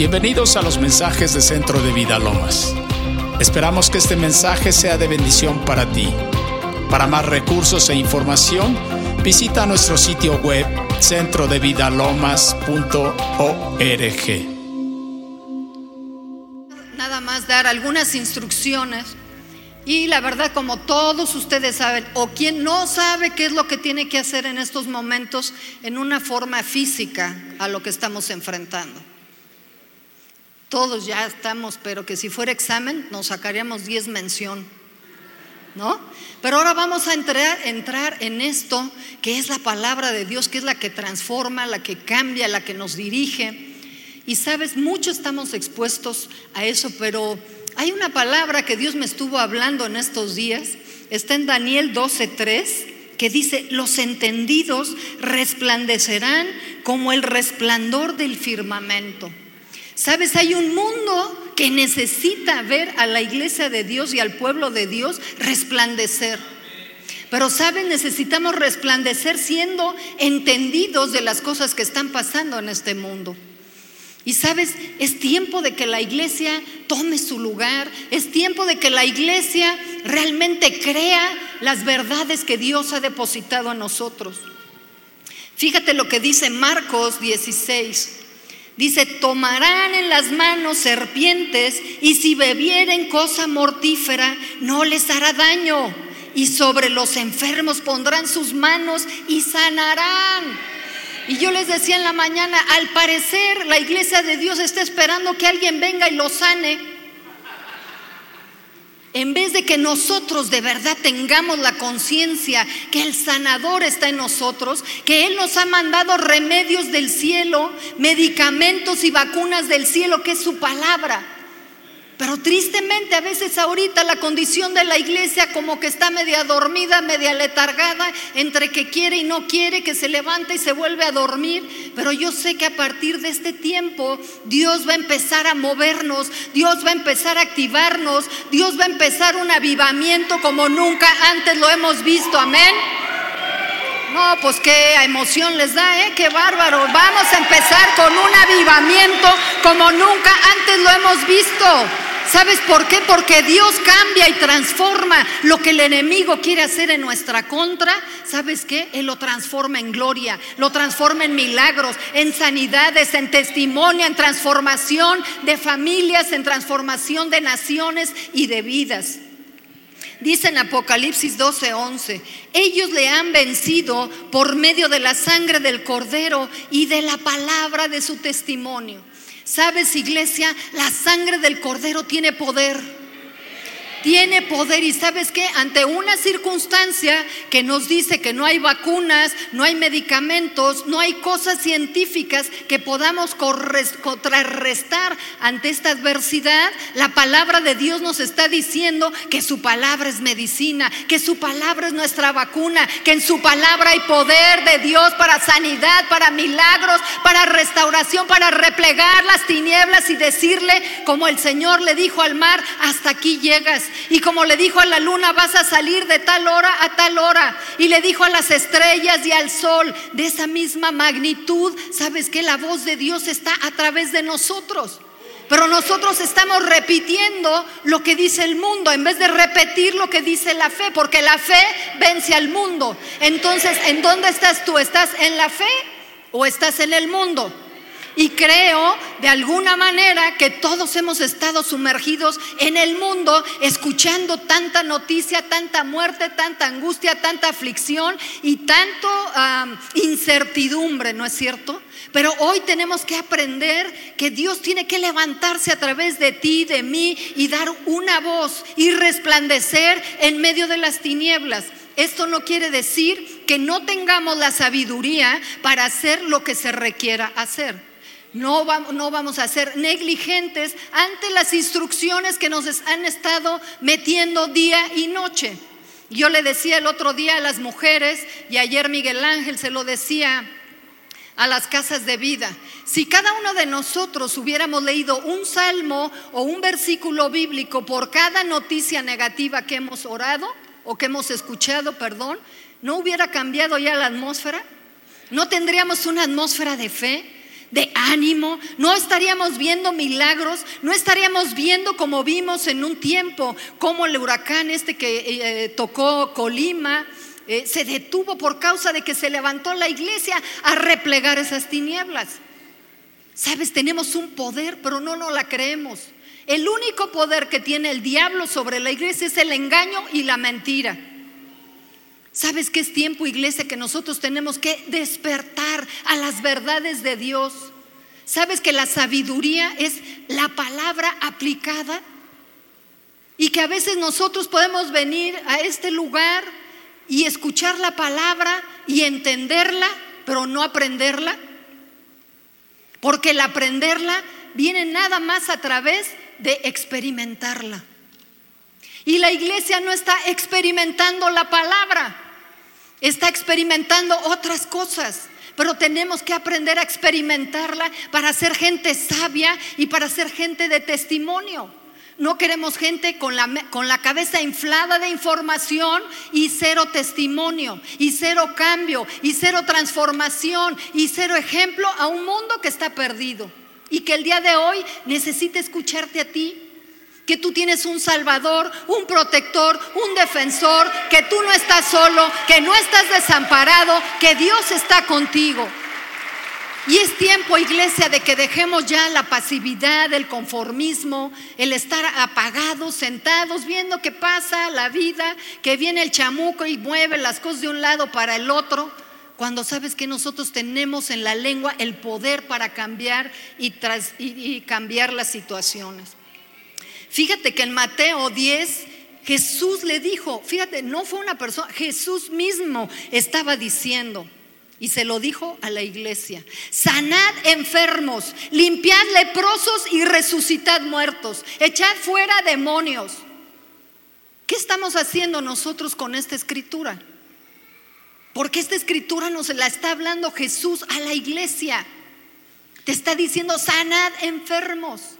Bienvenidos a los mensajes de Centro de Vida Lomas. Esperamos que este mensaje sea de bendición para ti. Para más recursos e información, visita nuestro sitio web centrodevidalomas.org. Nada más dar algunas instrucciones y la verdad, como todos ustedes saben, o quien no sabe qué es lo que tiene que hacer en estos momentos en una forma física a lo que estamos enfrentando. Todos ya estamos, pero que si fuera examen nos sacaríamos 10 mención, ¿no? Pero ahora vamos a entrar, en esto que es la palabra de Dios, que es la que transforma, la que cambia, la que nos dirige. Y sabes, mucho estamos expuestos a eso, pero hay una palabra que Dios me estuvo hablando en estos días, está en Daniel 12:3, que dice, los entendidos resplandecerán como el resplandor del firmamento. Sabes, hay un mundo que necesita ver a la iglesia de Dios y al pueblo de Dios resplandecer. Pero sabes, necesitamos resplandecer siendo entendidos de las cosas que están pasando en este mundo. Y sabes, es tiempo de que la iglesia tome su lugar, es tiempo de que la iglesia realmente crea las verdades que Dios ha depositado en nosotros. Fíjate lo que dice Marcos 16. Dice, tomarán en las manos serpientes y si bebieren cosa mortífera no les hará daño. Y sobre los enfermos pondrán sus manos y sanarán. Y yo les decía en la mañana, al parecer la iglesia de Dios está esperando que alguien venga y lo sane. En vez de que nosotros de verdad tengamos la conciencia que el sanador está en nosotros, que Él nos ha mandado remedios del cielo, medicamentos y vacunas del cielo, que es su palabra. Pero tristemente a veces ahorita la condición de la iglesia como que está media dormida, media letargada, entre que quiere y no quiere, que se levanta y se vuelve a dormir. Pero yo sé que a partir de este tiempo Dios va a empezar a movernos, Dios va a empezar a activarnos, Dios va a empezar un avivamiento como nunca antes lo hemos visto. Amén. No, pues qué emoción les da, ¿eh? Qué bárbaro. Vamos a empezar con un avivamiento como nunca antes lo hemos visto. ¿Sabes por qué? Porque Dios cambia y transforma lo que el enemigo quiere hacer en nuestra contra. ¿Sabes qué? Él lo transforma en gloria, lo transforma en milagros, en sanidades, en testimonio, en transformación de familias, en transformación de naciones y de vidas. Dice en Apocalipsis 12:11, ellos le han vencido por medio de la sangre del cordero y de la palabra de su testimonio. Sabes, iglesia, la sangre del cordero tiene poder tiene poder y sabes que ante una circunstancia que nos dice que no hay vacunas, no hay medicamentos, no hay cosas científicas que podamos contrarrestar ante esta adversidad, la palabra de Dios nos está diciendo que su palabra es medicina, que su palabra es nuestra vacuna, que en su palabra hay poder de Dios para sanidad, para milagros, para restauración, para replegar las tinieblas y decirle como el Señor le dijo al mar, hasta aquí llegas y como le dijo a la luna, vas a salir de tal hora a tal hora. Y le dijo a las estrellas y al sol, de esa misma magnitud, sabes que la voz de Dios está a través de nosotros. Pero nosotros estamos repitiendo lo que dice el mundo en vez de repetir lo que dice la fe, porque la fe vence al mundo. Entonces, ¿en dónde estás tú? ¿Estás en la fe o estás en el mundo? Y creo de alguna manera que todos hemos estado sumergidos en el mundo escuchando tanta noticia, tanta muerte, tanta angustia, tanta aflicción y tanto incertidumbre, ¿no es cierto? Pero hoy tenemos que aprender que Dios tiene que levantarse a través de ti, de mí y dar una voz y resplandecer en medio de las tinieblas. Esto no quiere decir que no tengamos la sabiduría para hacer lo que se requiera hacer. No, vamos a ser negligentes ante las instrucciones que nos han estado metiendo día y noche. Yo le decía el otro día a las mujeres, y ayer Miguel Ángel se lo decía a las casas de vida, si cada uno de nosotros hubiéramos leído un salmo o un versículo bíblico por cada noticia negativa que hemos orado o que hemos escuchado, perdón, ¿no hubiera cambiado ya la atmósfera? ¿No tendríamos una atmósfera de fe? De ánimo, no estaríamos viendo milagros, no estaríamos viendo como vimos en un tiempo, como el huracán este que eh, tocó Colima, eh, se detuvo por causa de que se levantó la iglesia a replegar esas tinieblas. Sabes, tenemos un poder, pero no nos la creemos. El único poder que tiene el diablo sobre la iglesia es el engaño y la mentira. ¿Sabes que es tiempo, iglesia, que nosotros tenemos que despertar a las verdades de Dios? ¿Sabes que la sabiduría es la palabra aplicada? Y que a veces nosotros podemos venir a este lugar y escuchar la palabra y entenderla, pero no aprenderla. Porque el aprenderla viene nada más a través de experimentarla. Y la iglesia no está experimentando la palabra, está experimentando otras cosas. Pero tenemos que aprender a experimentarla para ser gente sabia y para ser gente de testimonio. No queremos gente con la, con la, cabeza inflada de información y cero testimonio, y cero cambio, y cero transformación, y cero ejemplo a un mundo que está perdido. Y que el día de hoy necesita escucharte a ti que tú tienes un salvador, un protector, un defensor, que tú no estás solo, que no estás desamparado, que Dios está contigo. Y es tiempo, iglesia, de que dejemos ya la pasividad, el conformismo, el estar apagados, sentados, viendo qué pasa la vida, que viene el chamuco y mueve las cosas de un lado para el otro, cuando sabes que nosotros tenemos en la lengua el poder para cambiar y, y cambiar las situaciones. Fíjate que en Mateo 10 Jesús le dijo, fíjate, no fue una persona, Jesús mismo estaba diciendo, y se lo dijo a la iglesia, sanad enfermos, limpiad leprosos y resucitad muertos, echad fuera demonios. ¿Qué estamos haciendo nosotros con esta escritura? Porque esta escritura nos la está hablando Jesús a la iglesia. Te está diciendo, sanad enfermos.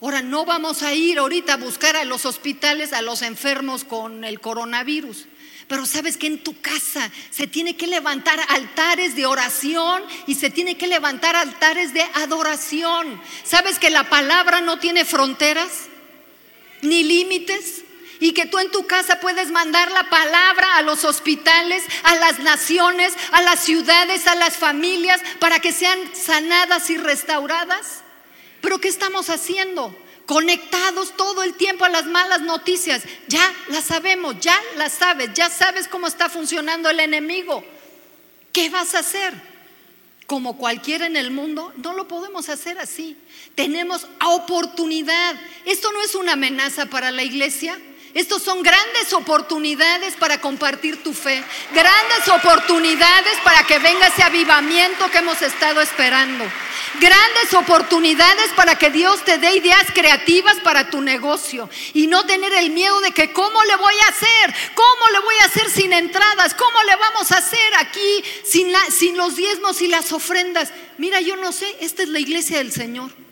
Ahora, no vamos a ir ahorita a buscar a los hospitales, a los enfermos con el coronavirus. Pero sabes que en tu casa se tiene que levantar altares de oración y se tiene que levantar altares de adoración. ¿Sabes que la palabra no tiene fronteras ni límites? Y que tú en tu casa puedes mandar la palabra a los hospitales, a las naciones, a las ciudades, a las familias, para que sean sanadas y restauradas. Pero ¿qué estamos haciendo? Conectados todo el tiempo a las malas noticias. Ya las sabemos, ya las sabes, ya sabes cómo está funcionando el enemigo. ¿Qué vas a hacer? Como cualquiera en el mundo, no lo podemos hacer así. Tenemos oportunidad. Esto no es una amenaza para la iglesia. Estos son grandes oportunidades para compartir tu fe, grandes oportunidades para que venga ese avivamiento que hemos estado esperando, grandes oportunidades para que Dios te dé ideas creativas para tu negocio y no tener el miedo de que cómo le voy a hacer, cómo le voy a hacer sin entradas, cómo le vamos a hacer aquí sin, sin los diezmos y las ofrendas. Mira, yo no sé, esta es la iglesia del Señor.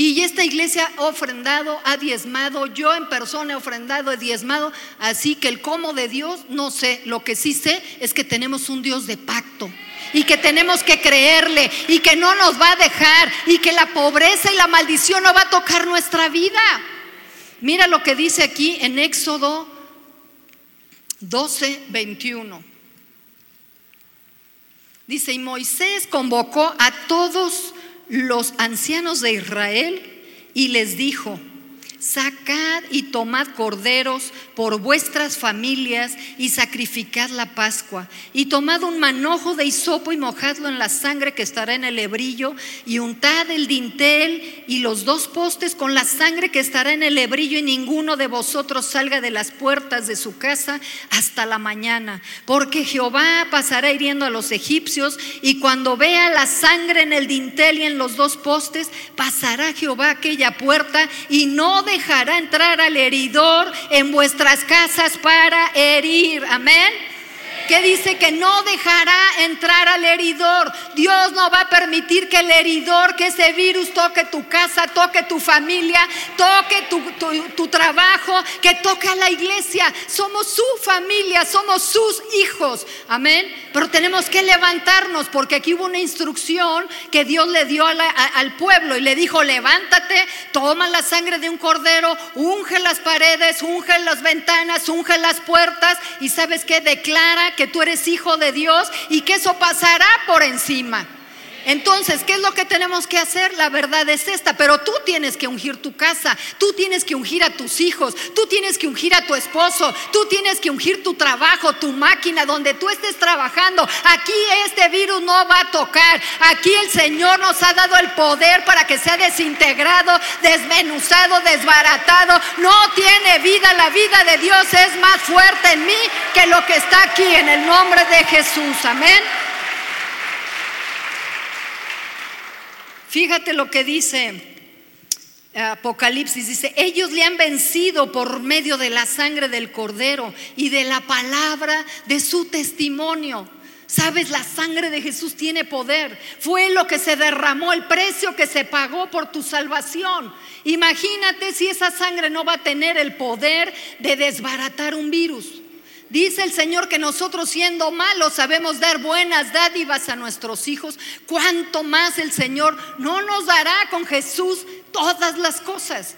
Y esta iglesia ha ofrendado, ha diezmado, yo en persona he ofrendado, he diezmado, así que el cómo de Dios, no sé, lo que sí sé es que tenemos un Dios de pacto y que tenemos que creerle y que no nos va a dejar y que la pobreza y la maldición no va a tocar nuestra vida. Mira lo que dice aquí en Éxodo 12, 21. Dice, y Moisés convocó a todos los ancianos de Israel y les dijo, Sacad y tomad corderos por vuestras familias y sacrificad la Pascua. Y tomad un manojo de hisopo y mojadlo en la sangre que estará en el hebrillo y untad el dintel y los dos postes con la sangre que estará en el hebrillo y ninguno de vosotros salga de las puertas de su casa hasta la mañana. Porque Jehová pasará hiriendo a los egipcios y cuando vea la sangre en el dintel y en los dos postes, pasará Jehová aquella puerta y no dejará entrar al heridor en vuestras casas para herir. Amén. Que dice que no dejará entrar al heridor. Dios no va a permitir que el heridor, que ese virus toque tu casa, toque tu familia, toque tu, trabajo, que toque a la iglesia. Somos su familia, somos sus hijos. Amén. Pero tenemos que levantarnos porque aquí hubo una instrucción que Dios le dio al pueblo y le dijo, levántate, toma la sangre de un cordero, unge las paredes, unge las ventanas, unge las puertas y sabes que declara que tú eres hijo de Dios y que eso pasará por encima. Entonces, ¿qué es lo que tenemos que hacer? La verdad es esta, pero tú tienes que ungir tu casa, tú tienes que ungir a tus hijos, tú tienes que ungir a tu esposo, tú tienes que ungir tu trabajo, tu máquina, donde tú estés trabajando. Aquí este virus no va a tocar. Aquí el Señor nos ha dado el poder para que sea desintegrado, desmenuzado, desbaratado. No tiene vida, la vida de Dios es más fuerte en mí que lo que está aquí en el nombre de Jesús. Amén. Fíjate lo que dice Apocalipsis, dice, ellos le han vencido por medio de la sangre del cordero y de la palabra de su testimonio. Sabes, la sangre de Jesús tiene poder. Fue lo que se derramó, el precio que se pagó por tu salvación. Imagínate si esa sangre no va a tener el poder de desbaratar un virus. Dice el Señor que nosotros siendo malos sabemos dar buenas dádivas a nuestros hijos. ¿Cuánto más el Señor no nos dará con Jesús todas las cosas?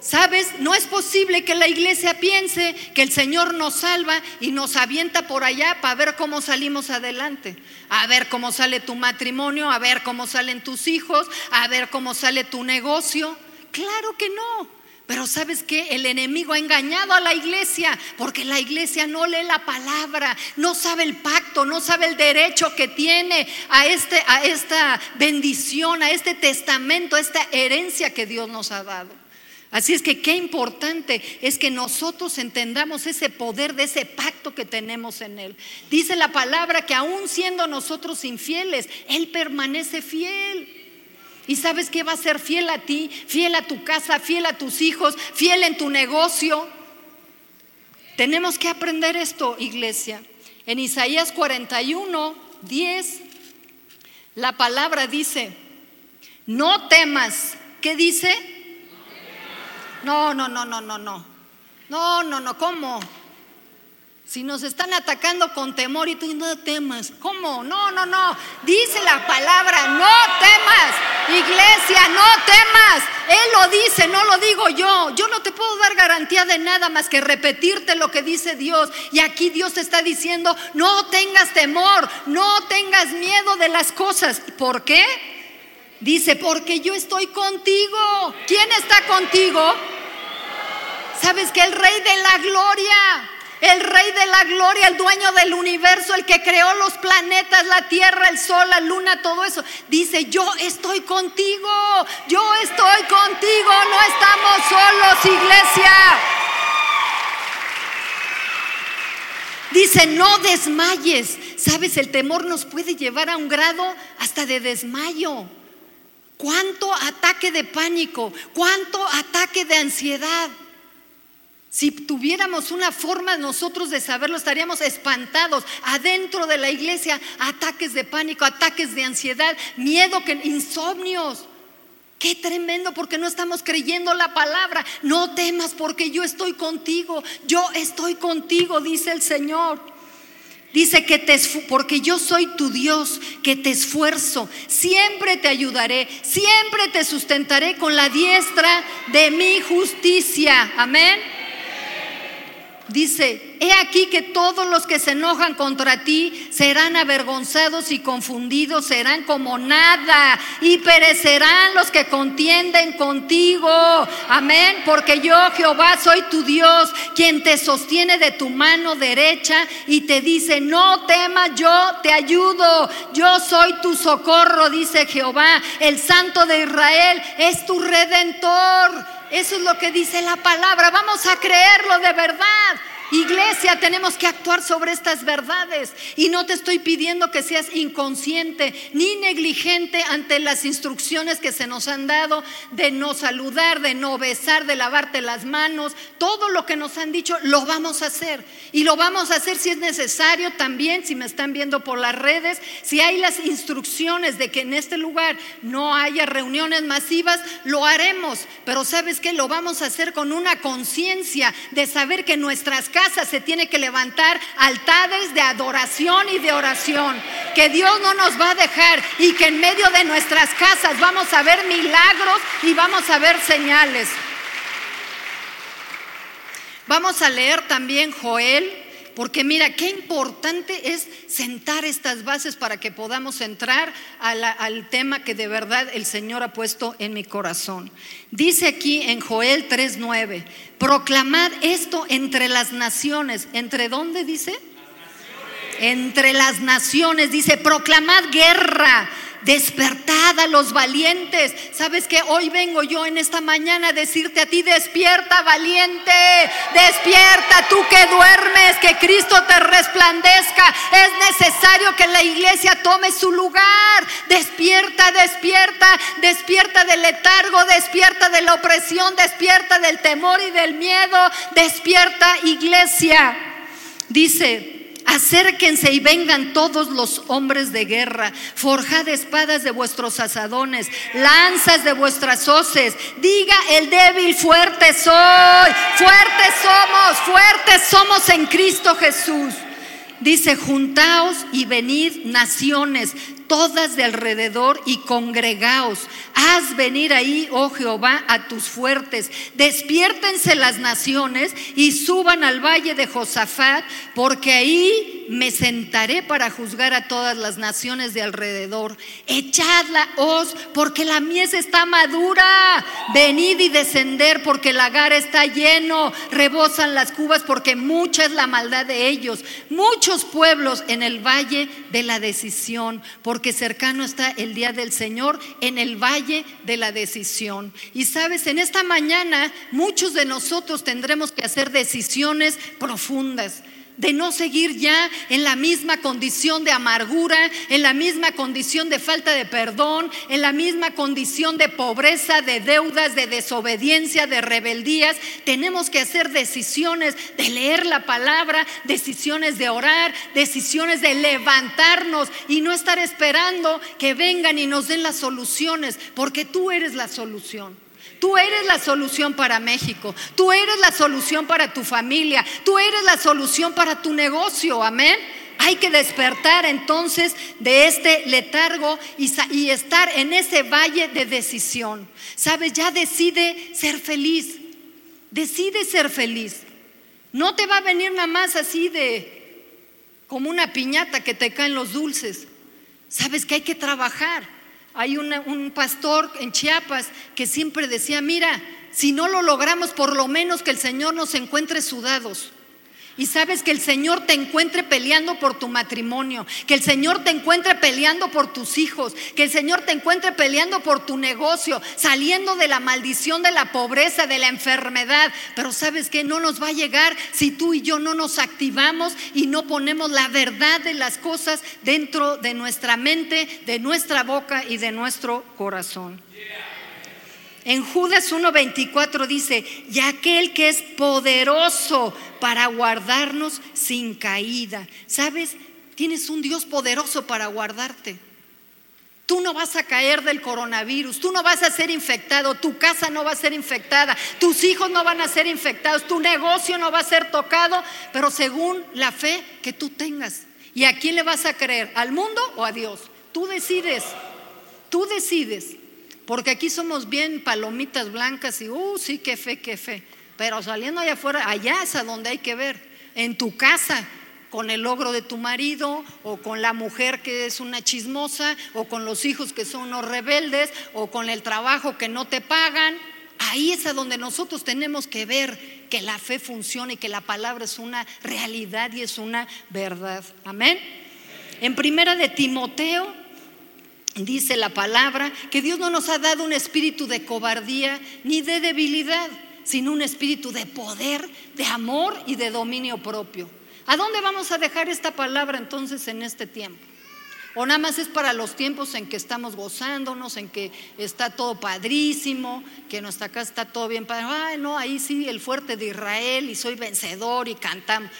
¿Sabes? No es posible que la iglesia piense que el Señor nos salva y nos avienta por allá para ver cómo salimos adelante. A ver cómo sale tu matrimonio, a ver cómo salen tus hijos, a ver cómo sale tu negocio. Claro que no. Pero sabes que el enemigo ha engañado a la iglesia porque la iglesia no lee la palabra, no sabe el pacto, no sabe el derecho que tiene a, este, a esta bendición, a este testamento, a esta herencia que Dios nos ha dado. Así es que qué importante es que nosotros entendamos ese poder de ese pacto que tenemos en Él. Dice la palabra que aún siendo nosotros infieles, Él permanece fiel. Y sabes que va a ser fiel a ti, fiel a tu casa, fiel a tus hijos, fiel en tu negocio. Tenemos que aprender esto, iglesia. En Isaías 41, 10, la palabra dice, no temas. ¿Qué dice? No, no, no, no, no, no. No, no, no, ¿cómo? Si nos están atacando con temor y tú no temas, ¿cómo? No, no, no. Dice la palabra, no temas. Iglesia, no temas. Él lo dice, no lo digo yo. Yo no te puedo dar garantía de nada más que repetirte lo que dice Dios. Y aquí Dios está diciendo, no tengas temor, no tengas miedo de las cosas. ¿Por qué? Dice, porque yo estoy contigo. ¿Quién está contigo? ¿Sabes que el Rey de la Gloria? El rey de la gloria, el dueño del universo, el que creó los planetas, la tierra, el sol, la luna, todo eso. Dice, yo estoy contigo, yo estoy contigo, no estamos solos, iglesia. Dice, no desmayes. Sabes, el temor nos puede llevar a un grado hasta de desmayo. ¿Cuánto ataque de pánico? ¿Cuánto ataque de ansiedad? Si tuviéramos una forma nosotros de saberlo, estaríamos espantados. Adentro de la iglesia, ataques de pánico, ataques de ansiedad, miedo, insomnios. Qué tremendo porque no estamos creyendo la palabra. No temas porque yo estoy contigo. Yo estoy contigo, dice el Señor. Dice que te porque yo soy tu Dios, que te esfuerzo, siempre te ayudaré, siempre te sustentaré con la diestra de mi justicia. Amén. Dice, he aquí que todos los que se enojan contra ti serán avergonzados y confundidos, serán como nada y perecerán los que contienden contigo. Amén, porque yo Jehová soy tu Dios, quien te sostiene de tu mano derecha y te dice, no temas, yo te ayudo, yo soy tu socorro, dice Jehová, el Santo de Israel es tu redentor. Eso es lo que dice la palabra. Vamos a creerlo de verdad. Iglesia, tenemos que actuar sobre estas verdades. Y no te estoy pidiendo que seas inconsciente ni negligente ante las instrucciones que se nos han dado de no saludar, de no besar, de lavarte las manos. Todo lo que nos han dicho lo vamos a hacer. Y lo vamos a hacer si es necesario también, si me están viendo por las redes, si hay las instrucciones de que en este lugar no haya reuniones masivas, lo haremos. Pero sabes que lo vamos a hacer con una conciencia de saber que nuestras casa se tiene que levantar altares de adoración y de oración. Que Dios no nos va a dejar y que en medio de nuestras casas vamos a ver milagros y vamos a ver señales. Vamos a leer también Joel porque mira, qué importante es sentar estas bases para que podamos entrar al tema que de verdad el Señor ha puesto en mi corazón. Dice aquí en Joel 3:9, proclamad esto entre las naciones. ¿Entre dónde dice? Entre las naciones, dice, proclamad guerra despertad a los valientes. ¿Sabes que Hoy vengo yo en esta mañana a decirte a ti, despierta valiente, despierta tú que duermes, que Cristo te resplandezca. Es necesario que la iglesia tome su lugar. Despierta, despierta, despierta del letargo, despierta de la opresión, despierta del temor y del miedo. Despierta iglesia. Dice, Acérquense y vengan todos los hombres de guerra. Forjad espadas de vuestros asadones, lanzas de vuestras hoces. Diga el débil, fuerte soy. Fuertes somos, fuertes somos en Cristo Jesús. Dice, juntaos y venid naciones, todas de alrededor y congregaos. Haz venir ahí, oh Jehová, a tus fuertes. Despiértense las naciones y suban al valle de Josafat, porque ahí me sentaré para juzgar a todas las naciones de alrededor. Echadla, os, porque la mies está madura. Venid y descender, porque el lagar está lleno. Rebosan las cubas, porque mucha es la maldad de ellos. Muchos pueblos en el valle de la decisión porque cercano está el día del Señor en el valle de la decisión. Y sabes, en esta mañana muchos de nosotros tendremos que hacer decisiones profundas de no seguir ya en la misma condición de amargura, en la misma condición de falta de perdón, en la misma condición de pobreza, de deudas, de desobediencia, de rebeldías. Tenemos que hacer decisiones de leer la palabra, decisiones de orar, decisiones de levantarnos y no estar esperando que vengan y nos den las soluciones, porque tú eres la solución. Tú eres la solución para México. Tú eres la solución para tu familia. Tú eres la solución para tu negocio. Amén. Hay que despertar entonces de este letargo y, estar en ese valle de decisión. ¿Sabes? Ya decide ser feliz. Decide ser feliz. No te va a venir nada más así de como una piñata que te caen los dulces. Sabes que hay que trabajar. Hay un pastor en Chiapas que siempre decía, mira, si no lo logramos, por lo menos que el Señor nos encuentre sudados. Y sabes que el Señor te encuentre peleando por tu matrimonio, que el Señor te encuentre peleando por tus hijos, que el Señor te encuentre peleando por tu negocio, saliendo de la maldición de la pobreza, de la enfermedad. Pero sabes que no nos va a llegar si tú y yo no nos activamos y no ponemos la verdad de las cosas dentro de nuestra mente, de nuestra boca y de nuestro corazón. En Judas 1.24 dice, y aquel que es poderoso para guardarnos sin caída. ¿Sabes? Tienes un Dios poderoso para guardarte. Tú no vas a caer del coronavirus, tú no vas a ser infectado, tu casa no va a ser infectada, tus hijos no van a ser infectados, tu negocio no va a ser tocado, pero según la fe que tú tengas. ¿Y a quién le vas a creer? ¿Al mundo o a Dios? Tú decides, tú decides. Porque aquí somos bien palomitas blancas y, uh, sí, qué fe, qué fe. Pero saliendo allá afuera, allá es a donde hay que ver. En tu casa, con el logro de tu marido, o con la mujer que es una chismosa, o con los hijos que son unos rebeldes, o con el trabajo que no te pagan. Ahí es a donde nosotros tenemos que ver que la fe funciona y que la palabra es una realidad y es una verdad. Amén. En primera de Timoteo dice la palabra que Dios no nos ha dado un espíritu de cobardía ni de debilidad, sino un espíritu de poder, de amor y de dominio propio. ¿A dónde vamos a dejar esta palabra entonces en este tiempo? O nada más es para los tiempos en que estamos gozándonos, en que está todo padrísimo, que nuestra casa está todo bien. Ay, no, ahí sí, el fuerte de Israel y soy vencedor y cantamos.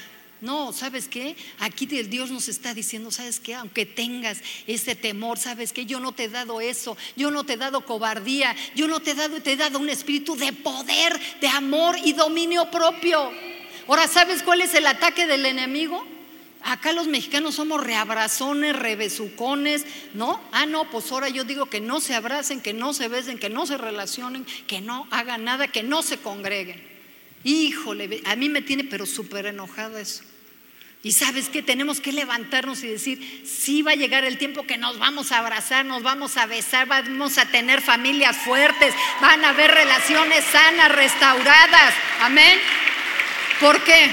No, ¿sabes qué? Aquí Dios nos está diciendo, ¿sabes qué? Aunque tengas ese temor, ¿sabes qué? Yo no te he dado eso, yo no te he dado cobardía, yo no te he dado, te he dado un espíritu de poder, de amor y dominio propio. Ahora, ¿sabes cuál es el ataque del enemigo? Acá los mexicanos somos reabrazones, rebesucones, ¿no? Ah, no, pues ahora yo digo que no se abracen, que no se besen, que no se relacionen, que no hagan nada, que no se congreguen. Híjole, a mí me tiene pero súper enojado eso. Y sabes que tenemos que levantarnos y decir, sí va a llegar el tiempo que nos vamos a abrazar, nos vamos a besar, vamos a tener familias fuertes, van a haber relaciones sanas, restauradas. Amén. ¿Por qué?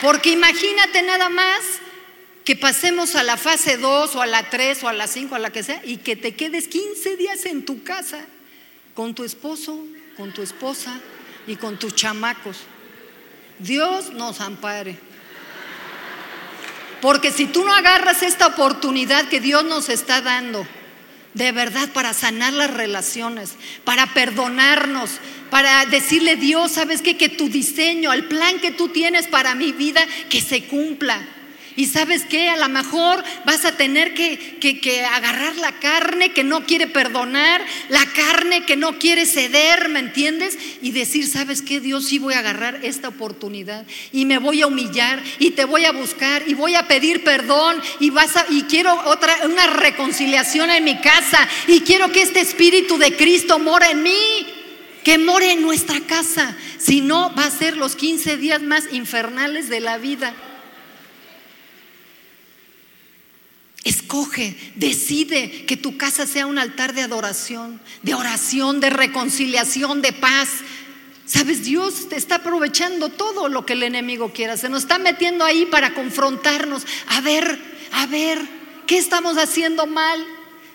Porque imagínate nada más que pasemos a la fase 2 o a la 3 o a la 5, a la que sea, y que te quedes 15 días en tu casa con tu esposo, con tu esposa y con tus chamacos. Dios nos ampare. Porque si tú no agarras esta oportunidad que Dios nos está dando, de verdad para sanar las relaciones, para perdonarnos, para decirle Dios, ¿sabes qué? Que tu diseño, el plan que tú tienes para mi vida, que se cumpla. Y sabes qué, a lo mejor vas a tener que, que, agarrar la carne que no quiere perdonar, la carne que no quiere ceder, ¿me entiendes? Y decir, ¿sabes qué? Dios sí voy a agarrar esta oportunidad y me voy a humillar y te voy a buscar y voy a pedir perdón y vas a, y quiero otra, una reconciliación en mi casa y quiero que este Espíritu de Cristo mora en mí que more en nuestra casa. Si no, va a ser los 15 días más infernales de la vida. Escoge, decide que tu casa sea un altar de adoración, de oración, de reconciliación, de paz. Sabes, Dios te está aprovechando todo lo que el enemigo quiera. Se nos está metiendo ahí para confrontarnos. A ver, a ver, ¿qué estamos haciendo mal?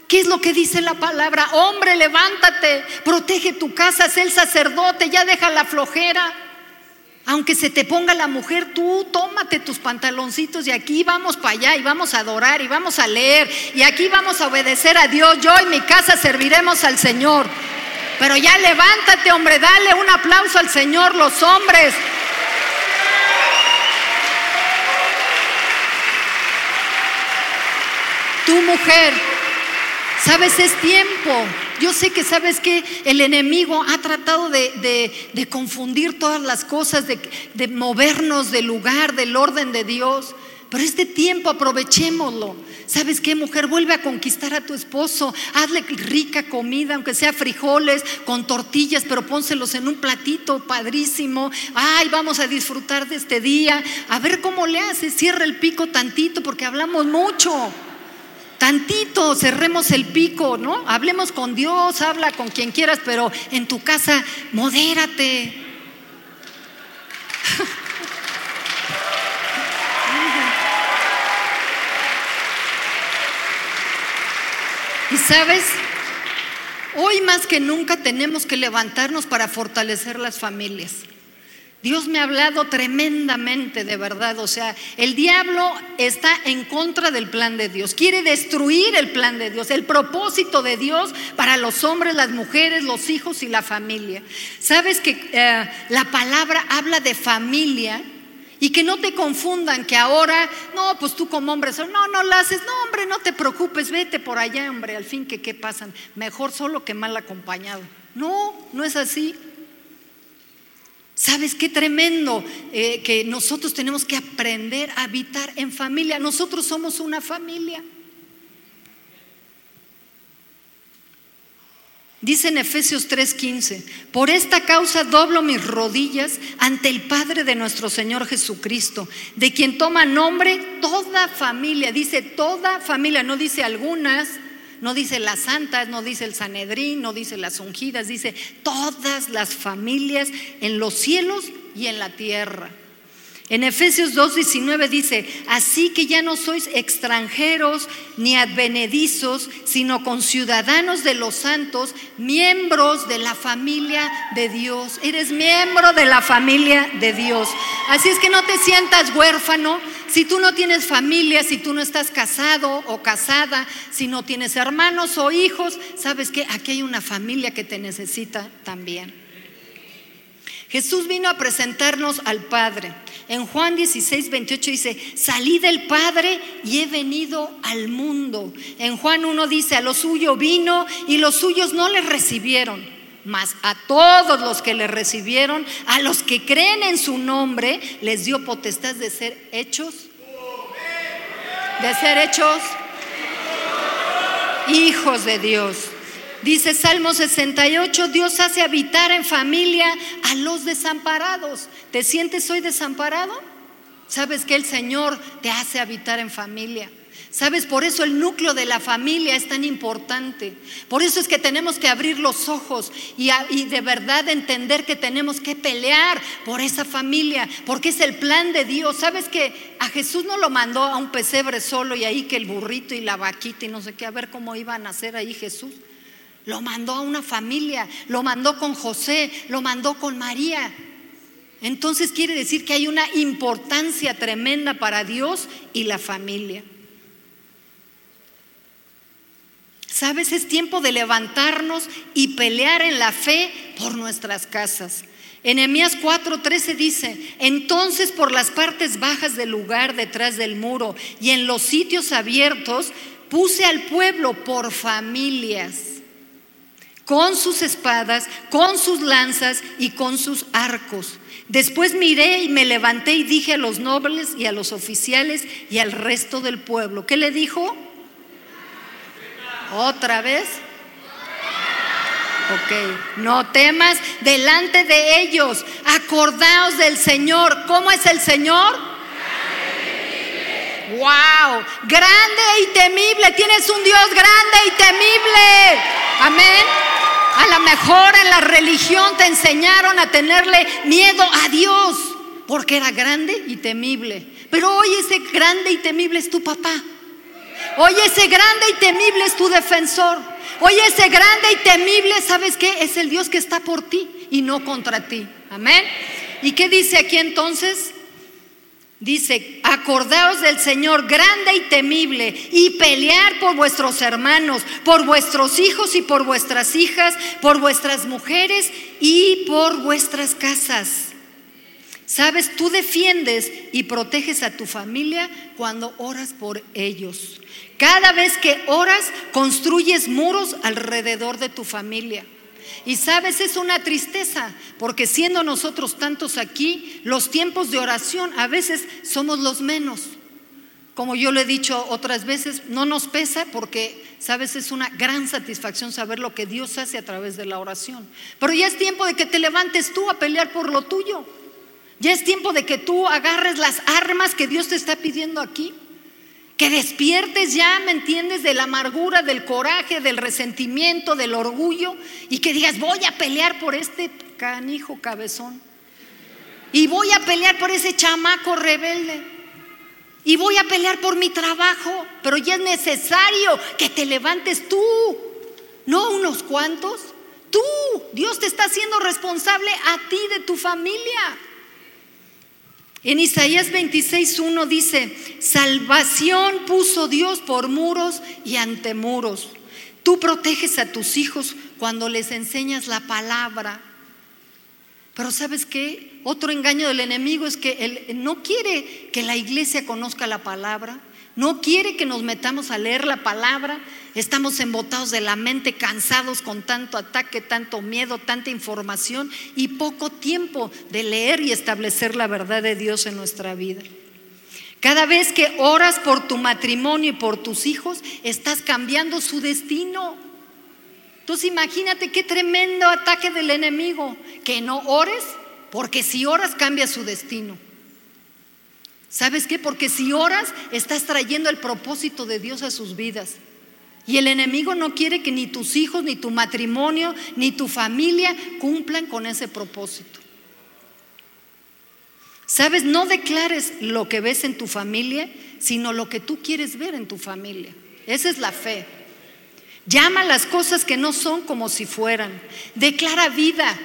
¿Qué es lo que dice la palabra? Hombre, levántate, protege tu casa, sé el sacerdote, ya deja la flojera. Aunque se te ponga la mujer, tú tómate tus pantaloncitos y aquí vamos para allá y vamos a adorar y vamos a leer y aquí vamos a obedecer a Dios. Yo y mi casa serviremos al Señor. Pero ya levántate, hombre, dale un aplauso al Señor, los hombres. Tu mujer, sabes, es tiempo yo sé que sabes que el enemigo ha tratado de, confundir todas las cosas, de, movernos del lugar, del orden de Dios. Pero este tiempo aprovechémoslo. ¿Sabes qué, mujer? Vuelve a conquistar a tu esposo. Hazle rica comida, aunque sea frijoles, con tortillas, pero pónselos en un platito padrísimo. Ay, vamos a disfrutar de este día. A ver cómo le haces. Cierra el pico tantito porque hablamos mucho. Tantito, cerremos el pico, ¿no? Hablemos con Dios, habla con quien quieras, pero en tu casa, modérate. y sabes, hoy más que nunca tenemos que levantarnos para fortalecer las familias. Dios me ha hablado tremendamente, de verdad. O sea, el diablo está en contra del plan de Dios. Quiere destruir el plan de Dios, el propósito de Dios para los hombres, las mujeres, los hijos y la familia. Sabes que eh, la palabra habla de familia y que no te confundan que ahora, no, pues tú como hombre, no, no lo haces, no, hombre, no te preocupes, vete por allá, hombre, al fin que qué pasan, mejor solo que mal acompañado. No, no es así. ¿Sabes qué tremendo? Eh, que nosotros tenemos que aprender a habitar en familia. Nosotros somos una familia. Dice en Efesios 3:15, por esta causa doblo mis rodillas ante el Padre de nuestro Señor Jesucristo, de quien toma nombre toda familia, dice toda familia, no dice algunas, no dice las santas, no dice el Sanedrín, no dice las ungidas, dice todas las familias en los cielos y en la tierra. En Efesios 2.19 dice, así que ya no sois extranjeros ni advenedizos, sino conciudadanos de los santos, miembros de la familia de Dios. Eres miembro de la familia de Dios. Así es que no te sientas huérfano si tú no tienes familia, si tú no estás casado o casada, si no tienes hermanos o hijos, sabes que aquí hay una familia que te necesita también. Jesús vino a presentarnos al Padre. En Juan 16, 28 dice, salí del Padre y he venido al mundo. En Juan 1 dice, a lo suyo vino y los suyos no le recibieron. Mas a todos los que le recibieron, a los que creen en su nombre, les dio potestad de ser hechos. De ser hechos hijos de Dios. Dice Salmo 68, Dios hace habitar en familia a los desamparados. ¿Te sientes hoy desamparado? Sabes que el Señor te hace habitar en familia. Sabes, por eso el núcleo de la familia es tan importante. Por eso es que tenemos que abrir los ojos y, de verdad entender que tenemos que pelear por esa familia, porque es el plan de Dios. Sabes que a Jesús no lo mandó a un pesebre solo y ahí que el burrito y la vaquita y no sé qué, a ver cómo iban a hacer ahí Jesús. Lo mandó a una familia, lo mandó con José, lo mandó con María. Entonces quiere decir que hay una importancia tremenda para Dios y la familia. Sabes, es tiempo de levantarnos y pelear en la fe por nuestras casas. Enemías 4:13 dice, entonces por las partes bajas del lugar detrás del muro y en los sitios abiertos puse al pueblo por familias con sus espadas, con sus lanzas y con sus arcos. Después miré y me levanté y dije a los nobles y a los oficiales y al resto del pueblo. ¿Qué le dijo? ¿Otra vez? Ok, no temas delante de ellos. Acordaos del Señor. ¿Cómo es el Señor? Wow, grande y temible. Tienes un Dios grande y temible. Amén. A lo mejor en la religión te enseñaron a tenerle miedo a Dios porque era grande y temible. Pero hoy ese grande y temible es tu papá. Hoy ese grande y temible es tu defensor. Hoy ese grande y temible, ¿sabes qué? Es el Dios que está por ti y no contra ti. Amén. ¿Y qué dice aquí entonces? Dice, acordaos del Señor grande y temible y pelear por vuestros hermanos, por vuestros hijos y por vuestras hijas, por vuestras mujeres y por vuestras casas. Sabes, tú defiendes y proteges a tu familia cuando oras por ellos. Cada vez que oras, construyes muros alrededor de tu familia. Y sabes, es una tristeza, porque siendo nosotros tantos aquí, los tiempos de oración a veces somos los menos. Como yo le he dicho otras veces, no nos pesa porque, sabes, es una gran satisfacción saber lo que Dios hace a través de la oración. Pero ya es tiempo de que te levantes tú a pelear por lo tuyo. Ya es tiempo de que tú agarres las armas que Dios te está pidiendo aquí. Que despiertes ya, ¿me entiendes? De la amargura, del coraje, del resentimiento, del orgullo. Y que digas, voy a pelear por este canijo cabezón. Y voy a pelear por ese chamaco rebelde. Y voy a pelear por mi trabajo. Pero ya es necesario que te levantes tú. No unos cuantos. Tú. Dios te está haciendo responsable a ti de tu familia. En Isaías 26.1 dice, salvación puso Dios por muros y ante muros. Tú proteges a tus hijos cuando les enseñas la palabra. Pero sabes qué? Otro engaño del enemigo es que él no quiere que la iglesia conozca la palabra. No quiere que nos metamos a leer la palabra. Estamos embotados de la mente, cansados con tanto ataque, tanto miedo, tanta información y poco tiempo de leer y establecer la verdad de Dios en nuestra vida. Cada vez que oras por tu matrimonio y por tus hijos, estás cambiando su destino. Entonces imagínate qué tremendo ataque del enemigo, que no ores, porque si oras cambia su destino. ¿Sabes qué? Porque si oras, estás trayendo el propósito de Dios a sus vidas. Y el enemigo no quiere que ni tus hijos, ni tu matrimonio, ni tu familia cumplan con ese propósito. Sabes, no declares lo que ves en tu familia, sino lo que tú quieres ver en tu familia. Esa es la fe. Llama las cosas que no son como si fueran. Declara vida,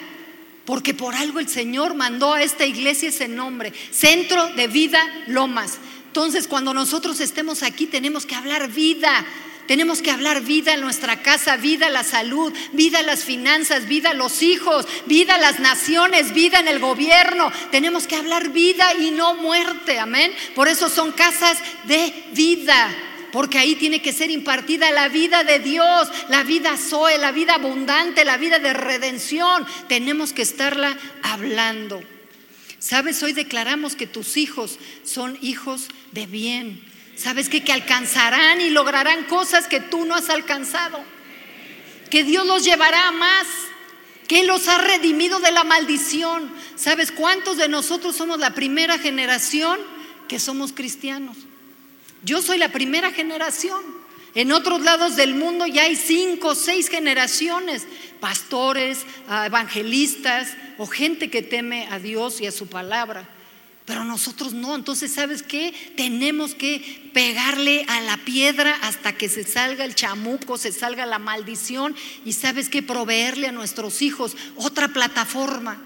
porque por algo el Señor mandó a esta iglesia ese nombre, Centro de Vida Lomas. Entonces, cuando nosotros estemos aquí, tenemos que hablar vida. Tenemos que hablar vida en nuestra casa, vida la salud, vida las finanzas, vida los hijos, vida las naciones, vida en el gobierno. Tenemos que hablar vida y no muerte, amén. Por eso son casas de vida porque ahí tiene que ser impartida la vida de Dios, la vida Zoe, la vida abundante, la vida de redención. Tenemos que estarla hablando. ¿Sabes? Hoy declaramos que tus hijos son hijos de bien. ¿Sabes qué? Que alcanzarán y lograrán cosas que tú no has alcanzado. Que Dios los llevará a más. Que los ha redimido de la maldición. ¿Sabes cuántos de nosotros somos la primera generación que somos cristianos? Yo soy la primera generación. En otros lados del mundo ya hay cinco o seis generaciones, pastores, ah, evangelistas o gente que teme a Dios y a su palabra. Pero nosotros no, entonces ¿sabes qué? Tenemos que pegarle a la piedra hasta que se salga el chamuco, se salga la maldición y sabes qué? Proveerle a nuestros hijos otra plataforma.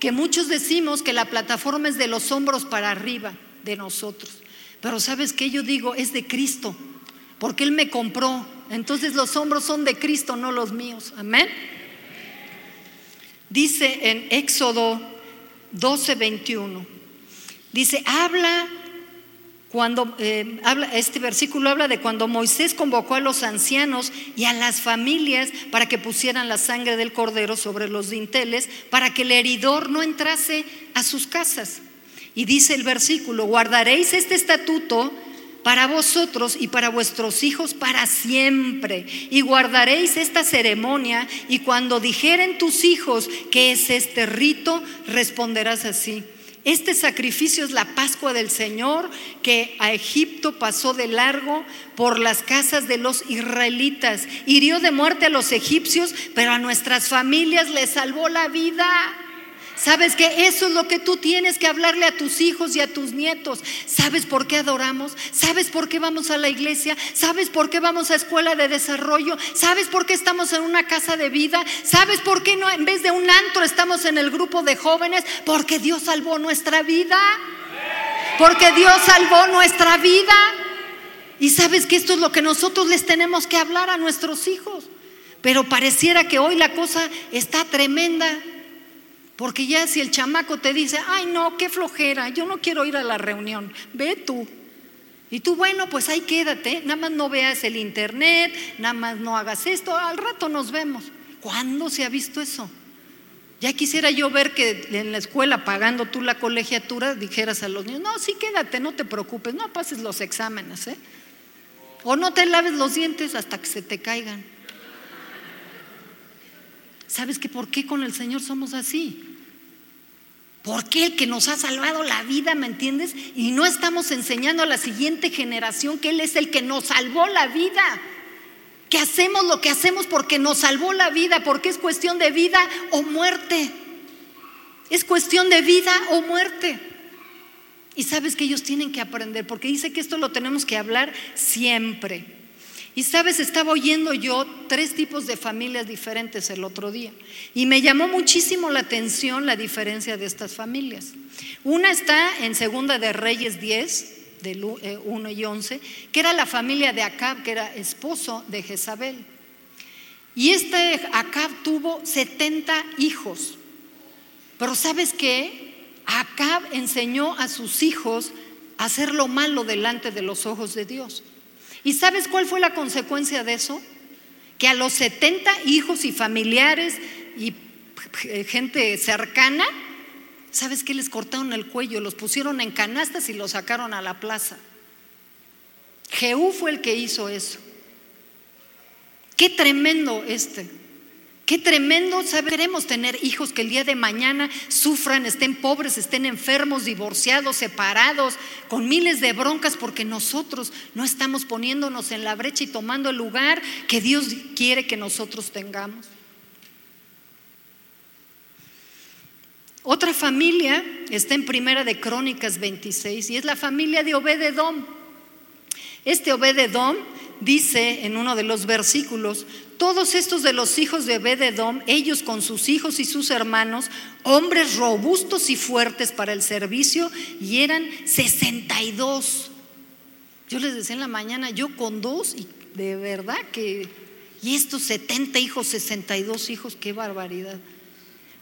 Que muchos decimos que la plataforma es de los hombros para arriba de nosotros. Pero sabes que yo digo, es de Cristo, porque Él me compró. Entonces los hombros son de Cristo, no los míos. Amén. Dice en Éxodo 12, 21. Dice, habla cuando eh, habla, este versículo habla de cuando Moisés convocó a los ancianos y a las familias para que pusieran la sangre del cordero sobre los dinteles para que el heridor no entrase a sus casas. Y dice el versículo, guardaréis este estatuto para vosotros y para vuestros hijos para siempre. Y guardaréis esta ceremonia y cuando dijeren tus hijos que es este rito, responderás así. Este sacrificio es la Pascua del Señor que a Egipto pasó de largo por las casas de los israelitas. Hirió de muerte a los egipcios, pero a nuestras familias les salvó la vida. Sabes que eso es lo que tú tienes que hablarle a tus hijos y a tus nietos. ¿Sabes por qué adoramos? ¿Sabes por qué vamos a la iglesia? ¿Sabes por qué vamos a escuela de desarrollo? ¿Sabes por qué estamos en una casa de vida? ¿Sabes por qué no en vez de un antro estamos en el grupo de jóvenes? Porque Dios salvó nuestra vida. Porque Dios salvó nuestra vida. Y sabes que esto es lo que nosotros les tenemos que hablar a nuestros hijos. Pero pareciera que hoy la cosa está tremenda. Porque ya si el chamaco te dice, ay no, qué flojera, yo no quiero ir a la reunión, ve tú. Y tú, bueno, pues ahí quédate, nada más no veas el internet, nada más no hagas esto, al rato nos vemos. ¿Cuándo se ha visto eso? Ya quisiera yo ver que en la escuela, pagando tú la colegiatura, dijeras a los niños, no, sí quédate, no te preocupes, no pases los exámenes, ¿eh? O no te laves los dientes hasta que se te caigan. ¿Sabes que por qué con el Señor somos así? Porque el que nos ha salvado la vida, ¿me entiendes? Y no estamos enseñando a la siguiente generación que Él es el que nos salvó la vida. Que hacemos lo que hacemos porque nos salvó la vida, porque es cuestión de vida o muerte. Es cuestión de vida o muerte. Y sabes que ellos tienen que aprender, porque dice que esto lo tenemos que hablar siempre. Y sabes, estaba oyendo yo tres tipos de familias diferentes el otro día. Y me llamó muchísimo la atención la diferencia de estas familias. Una está en Segunda de Reyes 10, del 1 y 11, que era la familia de Acab, que era esposo de Jezabel. Y este Acab tuvo 70 hijos. Pero ¿sabes qué? Acab enseñó a sus hijos a hacer lo malo delante de los ojos de Dios. ¿Y sabes cuál fue la consecuencia de eso? Que a los 70 hijos y familiares y gente cercana, ¿sabes qué? Les cortaron el cuello, los pusieron en canastas y los sacaron a la plaza. Jehú fue el que hizo eso. Qué tremendo este. Qué tremendo, queremos tener hijos que el día de mañana sufran, estén pobres, estén enfermos, divorciados, separados, con miles de broncas porque nosotros no estamos poniéndonos en la brecha y tomando el lugar que Dios quiere que nosotros tengamos. Otra familia está en Primera de Crónicas 26 y es la familia de Obededom. Este Obededom dice en uno de los versículos, todos estos de los hijos de Obededom, ellos con sus hijos y sus hermanos, hombres robustos y fuertes para el servicio, y eran 62. Yo les decía en la mañana, yo con dos, y de verdad que, y estos 70 hijos, 62 hijos, qué barbaridad.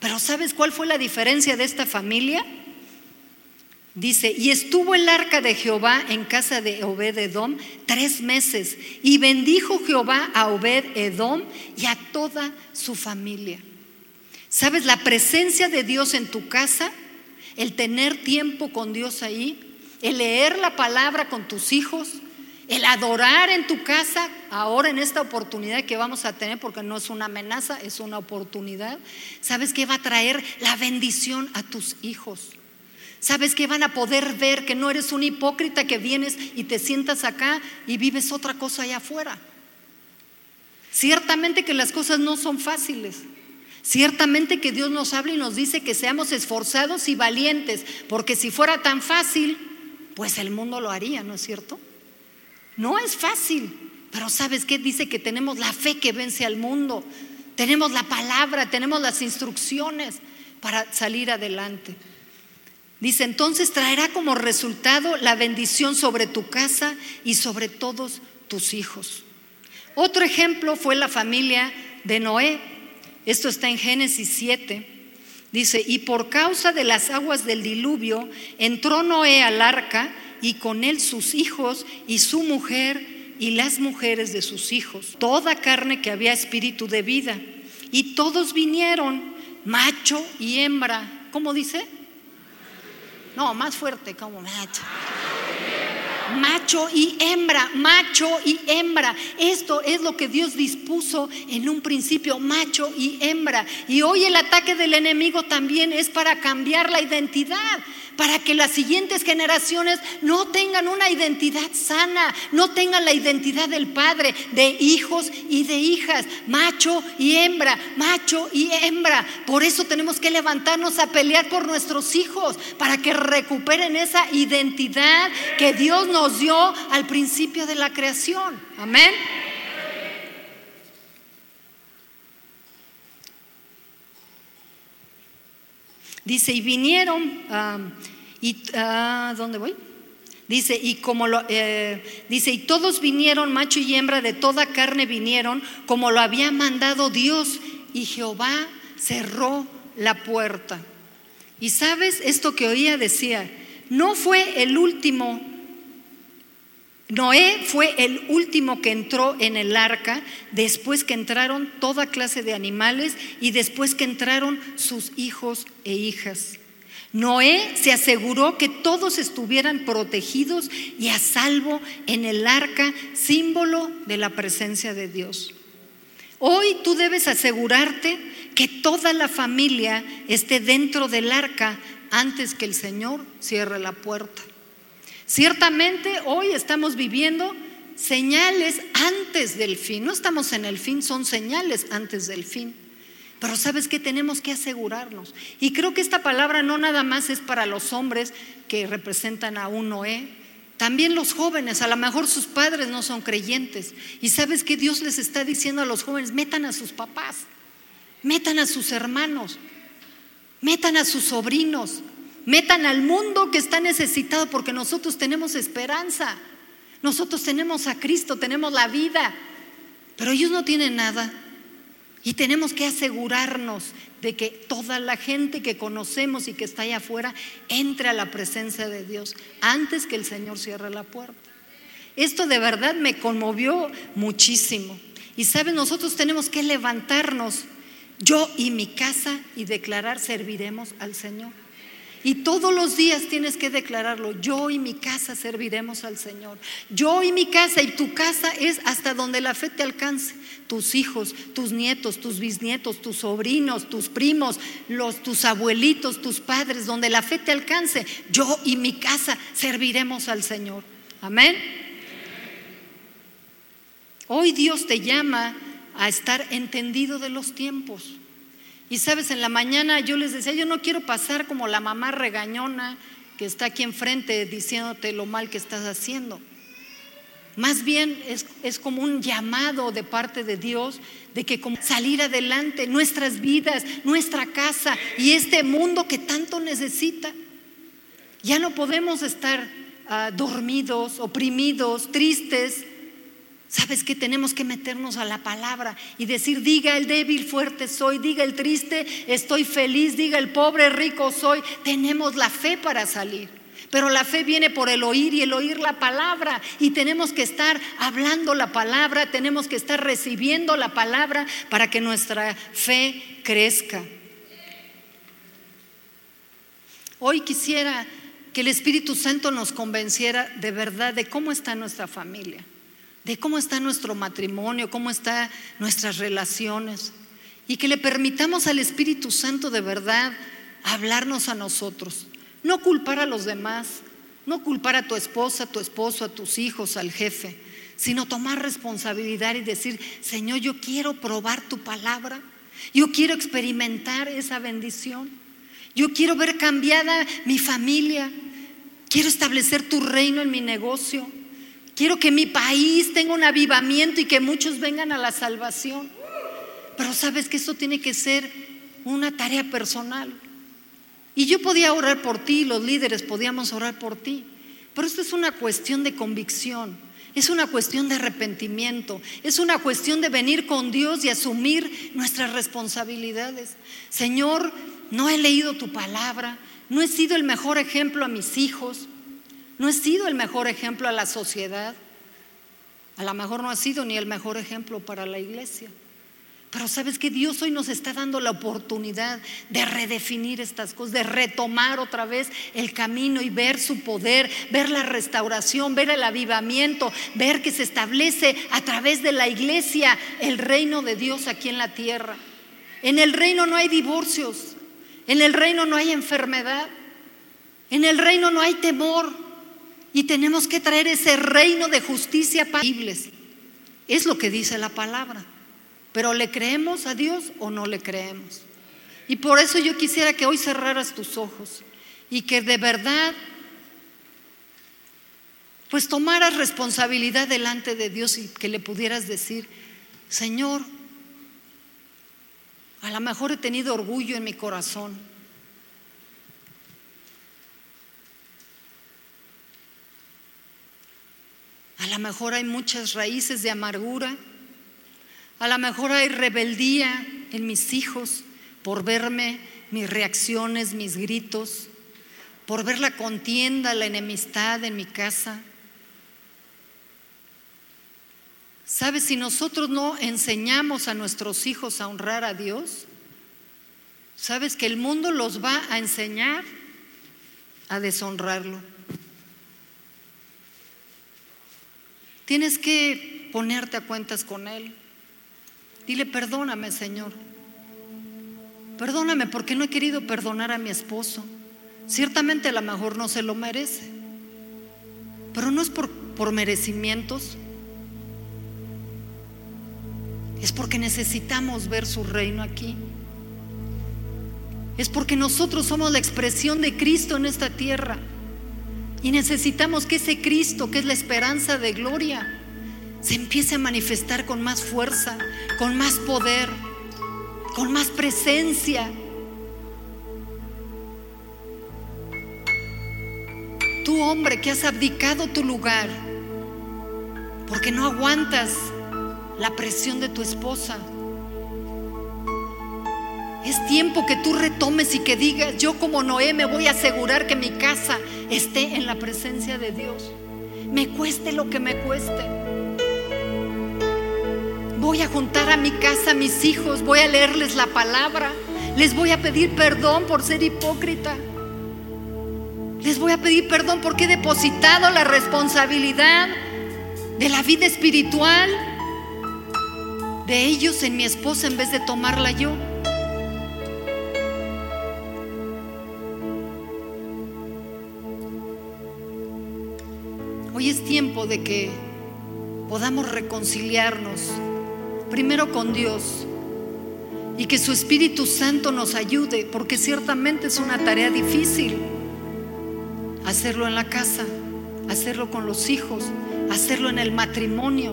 Pero ¿sabes cuál fue la diferencia de esta familia? Dice, y estuvo el arca de Jehová en casa de Obed Edom tres meses, y bendijo Jehová a Obed Edom y a toda su familia. ¿Sabes? La presencia de Dios en tu casa, el tener tiempo con Dios ahí, el leer la palabra con tus hijos, el adorar en tu casa, ahora en esta oportunidad que vamos a tener, porque no es una amenaza, es una oportunidad, ¿sabes qué va a traer la bendición a tus hijos? ¿Sabes que van a poder ver que no eres un hipócrita que vienes y te sientas acá y vives otra cosa allá afuera? Ciertamente que las cosas no son fáciles. Ciertamente que Dios nos habla y nos dice que seamos esforzados y valientes, porque si fuera tan fácil, pues el mundo lo haría, ¿no es cierto? No es fácil, pero ¿sabes qué? Dice que tenemos la fe que vence al mundo, tenemos la palabra, tenemos las instrucciones para salir adelante. Dice, entonces traerá como resultado la bendición sobre tu casa y sobre todos tus hijos. Otro ejemplo fue la familia de Noé. Esto está en Génesis 7. Dice, y por causa de las aguas del diluvio, entró Noé al arca y con él sus hijos y su mujer y las mujeres de sus hijos, toda carne que había espíritu de vida. Y todos vinieron, macho y hembra. ¿Cómo dice? No, más fuerte, como macho. Macho y hembra, macho y hembra. Esto es lo que Dios dispuso en un principio, macho y hembra. Y hoy el ataque del enemigo también es para cambiar la identidad para que las siguientes generaciones no tengan una identidad sana, no tengan la identidad del padre, de hijos y de hijas, macho y hembra, macho y hembra. Por eso tenemos que levantarnos a pelear por nuestros hijos, para que recuperen esa identidad que Dios nos dio al principio de la creación. Amén. Dice, y vinieron, ah, ¿dónde voy? Dice, y como lo, eh, dice, y todos vinieron, macho y hembra de toda carne vinieron, como lo había mandado Dios, y Jehová cerró la puerta. Y sabes, esto que oía decía, no fue el último Noé fue el último que entró en el arca después que entraron toda clase de animales y después que entraron sus hijos e hijas. Noé se aseguró que todos estuvieran protegidos y a salvo en el arca, símbolo de la presencia de Dios. Hoy tú debes asegurarte que toda la familia esté dentro del arca antes que el Señor cierre la puerta. Ciertamente hoy estamos viviendo señales antes del fin. No estamos en el fin, son señales antes del fin. Pero sabes que tenemos que asegurarnos. Y creo que esta palabra no nada más es para los hombres que representan a un Noé. También los jóvenes, a lo mejor sus padres no son creyentes. Y sabes que Dios les está diciendo a los jóvenes, metan a sus papás, metan a sus hermanos, metan a sus sobrinos, Metan al mundo que está necesitado porque nosotros tenemos esperanza. Nosotros tenemos a Cristo, tenemos la vida. Pero ellos no tienen nada. Y tenemos que asegurarnos de que toda la gente que conocemos y que está allá afuera entre a la presencia de Dios antes que el Señor cierre la puerta. Esto de verdad me conmovió muchísimo. Y saben, nosotros tenemos que levantarnos, yo y mi casa, y declarar, serviremos al Señor. Y todos los días tienes que declararlo, yo y mi casa serviremos al Señor. Yo y mi casa y tu casa es hasta donde la fe te alcance. Tus hijos, tus nietos, tus bisnietos, tus sobrinos, tus primos, los, tus abuelitos, tus padres, donde la fe te alcance. Yo y mi casa serviremos al Señor. Amén. Hoy Dios te llama a estar entendido de los tiempos. Y sabes, en la mañana yo les decía, yo no quiero pasar como la mamá regañona que está aquí enfrente diciéndote lo mal que estás haciendo. Más bien es, como un llamado de parte de Dios de que como salir adelante nuestras vidas, nuestra casa y este mundo que tanto necesita. Ya no podemos estar ah, dormidos, oprimidos, tristes. Sabes que tenemos que meternos a la palabra y decir, diga el débil, fuerte soy, diga el triste, estoy feliz, diga el pobre, rico soy. Tenemos la fe para salir. Pero la fe viene por el oír y el oír la palabra. Y tenemos que estar hablando la palabra, tenemos que estar recibiendo la palabra para que nuestra fe crezca. Hoy quisiera que el Espíritu Santo nos convenciera de verdad de cómo está nuestra familia, de cómo está nuestro matrimonio, cómo están nuestras relaciones. Y que le permitamos al Espíritu Santo de verdad hablarnos a nosotros. No culpar a los demás, no culpar a tu esposa, a tu esposo, a tus hijos, al jefe, sino tomar responsabilidad y decir, Señor, yo quiero probar tu palabra, yo quiero experimentar esa bendición, yo quiero ver cambiada mi familia, quiero establecer tu reino en mi negocio, quiero que mi país tenga un avivamiento y que muchos vengan a la salvación. Pero sabes que eso tiene que ser una tarea personal. Y yo podía orar por ti, los líderes podíamos orar por ti. Pero esto es una cuestión de convicción, es una cuestión de arrepentimiento, es una cuestión de venir con Dios y asumir nuestras responsabilidades. Señor, no he leído tu palabra, no he sido el mejor ejemplo a mis hijos, no he sido el mejor ejemplo a la sociedad, a lo mejor no ha sido ni el mejor ejemplo para la iglesia. Pero sabes que Dios hoy nos está dando la oportunidad de redefinir estas cosas, de retomar otra vez el camino y ver su poder, ver la restauración, ver el avivamiento, ver que se establece a través de la iglesia el reino de Dios aquí en la tierra. En el reino no hay divorcios, en el reino no hay enfermedad, en el reino no hay temor y tenemos que traer ese reino de justicia para Es lo que dice la palabra. Pero ¿le creemos a Dios o no le creemos? Y por eso yo quisiera que hoy cerraras tus ojos y que de verdad pues tomaras responsabilidad delante de Dios y que le pudieras decir, Señor, a lo mejor he tenido orgullo en mi corazón. A lo mejor hay muchas raíces de amargura a lo mejor hay rebeldía en mis hijos por verme mis reacciones, mis gritos, por ver la contienda, la enemistad en mi casa. ¿Sabes? Si nosotros no enseñamos a nuestros hijos a honrar a Dios, ¿sabes que el mundo los va a enseñar a deshonrarlo? Tienes que ponerte a cuentas con Él. Dile, perdóname, Señor. Perdóname porque no he querido perdonar a mi esposo. Ciertamente a lo mejor no se lo merece, pero no es por, por merecimientos. Es porque necesitamos ver su reino aquí. Es porque nosotros somos la expresión de Cristo en esta tierra. Y necesitamos que ese Cristo, que es la esperanza de gloria, se empiece a manifestar con más fuerza, con más poder, con más presencia. Tú hombre que has abdicado tu lugar porque no aguantas la presión de tu esposa. Es tiempo que tú retomes y que digas, yo como Noé me voy a asegurar que mi casa esté en la presencia de Dios. Me cueste lo que me cueste. Voy a juntar a mi casa a mis hijos, voy a leerles la palabra, les voy a pedir perdón por ser hipócrita. Les voy a pedir perdón porque he depositado la responsabilidad de la vida espiritual de ellos en mi esposa en vez de tomarla yo. Tiempo de que podamos reconciliarnos primero con Dios y que su Espíritu Santo nos ayude, porque ciertamente es una tarea difícil hacerlo en la casa, hacerlo con los hijos, hacerlo en el matrimonio.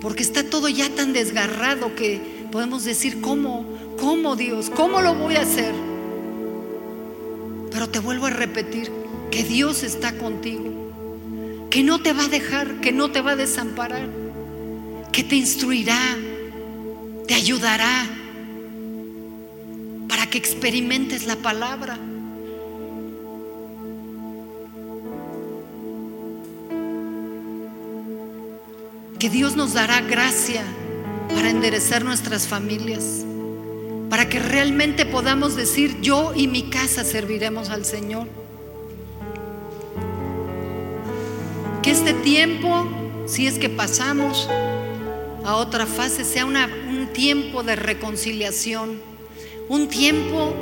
Porque está todo ya tan desgarrado que podemos decir, ¿cómo? ¿Cómo Dios? ¿Cómo lo voy a hacer? Pero te vuelvo a repetir que Dios está contigo, que no te va a dejar, que no te va a desamparar, que te instruirá, te ayudará para que experimentes la palabra. Que Dios nos dará gracia para enderezar nuestras familias, para que realmente podamos decir, yo y mi casa serviremos al Señor. Que este tiempo, si es que pasamos a otra fase, sea un tiempo de reconciliación, un tiempo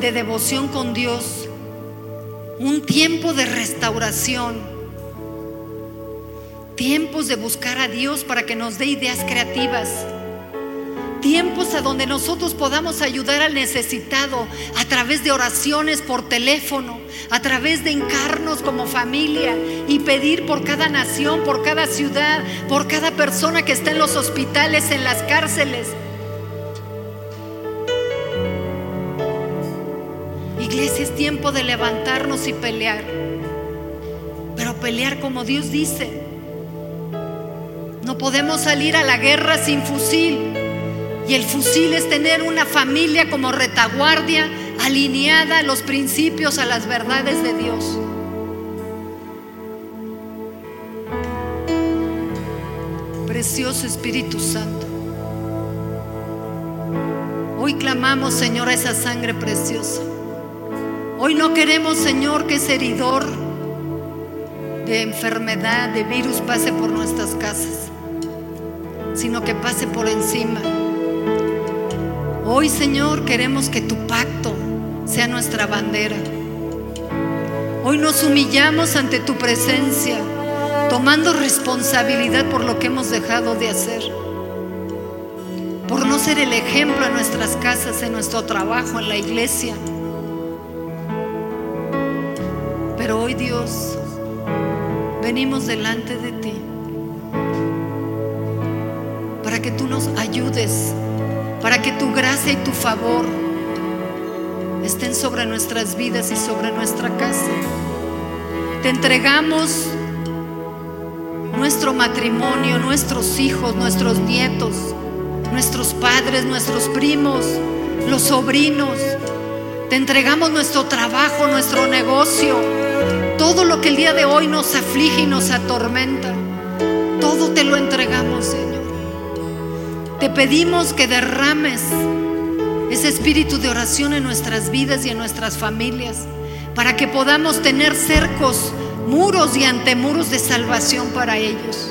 de devoción con Dios, un tiempo de restauración Tiempos de buscar a Dios para que nos dé ideas creativas. Tiempos a donde nosotros podamos ayudar al necesitado a través de oraciones por teléfono, a través de encarnos como familia y pedir por cada nación, por cada ciudad, por cada persona que está en los hospitales, en las cárceles. Iglesia, es tiempo de levantarnos y pelear, pero pelear como Dios dice no podemos salir a la guerra sin fusil. Y el fusil es tener una familia como retaguardia, alineada a los principios, a las verdades de Dios. Precioso Espíritu Santo. Hoy clamamos, Señor, a esa sangre preciosa. Hoy no queremos, Señor, que ese heridor de enfermedad, de virus pase por nuestras casas sino que pase por encima. Hoy, Señor, queremos que tu pacto sea nuestra bandera. Hoy nos humillamos ante tu presencia, tomando responsabilidad por lo que hemos dejado de hacer, por no ser el ejemplo en nuestras casas, en nuestro trabajo, en la iglesia. Pero hoy, Dios, venimos delante de ti que tú nos ayudes, para que tu gracia y tu favor estén sobre nuestras vidas y sobre nuestra casa. Te entregamos nuestro matrimonio, nuestros hijos, nuestros nietos, nuestros padres, nuestros primos, los sobrinos. Te entregamos nuestro trabajo, nuestro negocio, todo lo que el día de hoy nos aflige y nos atormenta. Todo te lo entregamos, Señor. Te pedimos que derrames ese espíritu de oración en nuestras vidas y en nuestras familias, para que podamos tener cercos, muros y antemuros de salvación para ellos.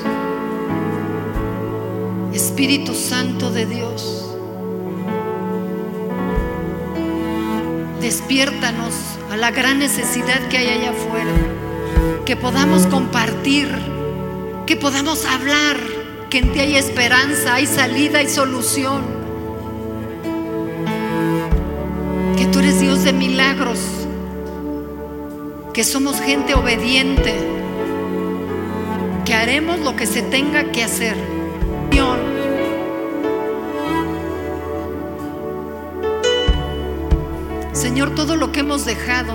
Espíritu Santo de Dios, despiértanos a la gran necesidad que hay allá afuera, que podamos compartir, que podamos hablar que en ti hay esperanza, hay salida, hay solución. Que tú eres Dios de milagros, que somos gente obediente, que haremos lo que se tenga que hacer. Señor, todo lo que hemos dejado,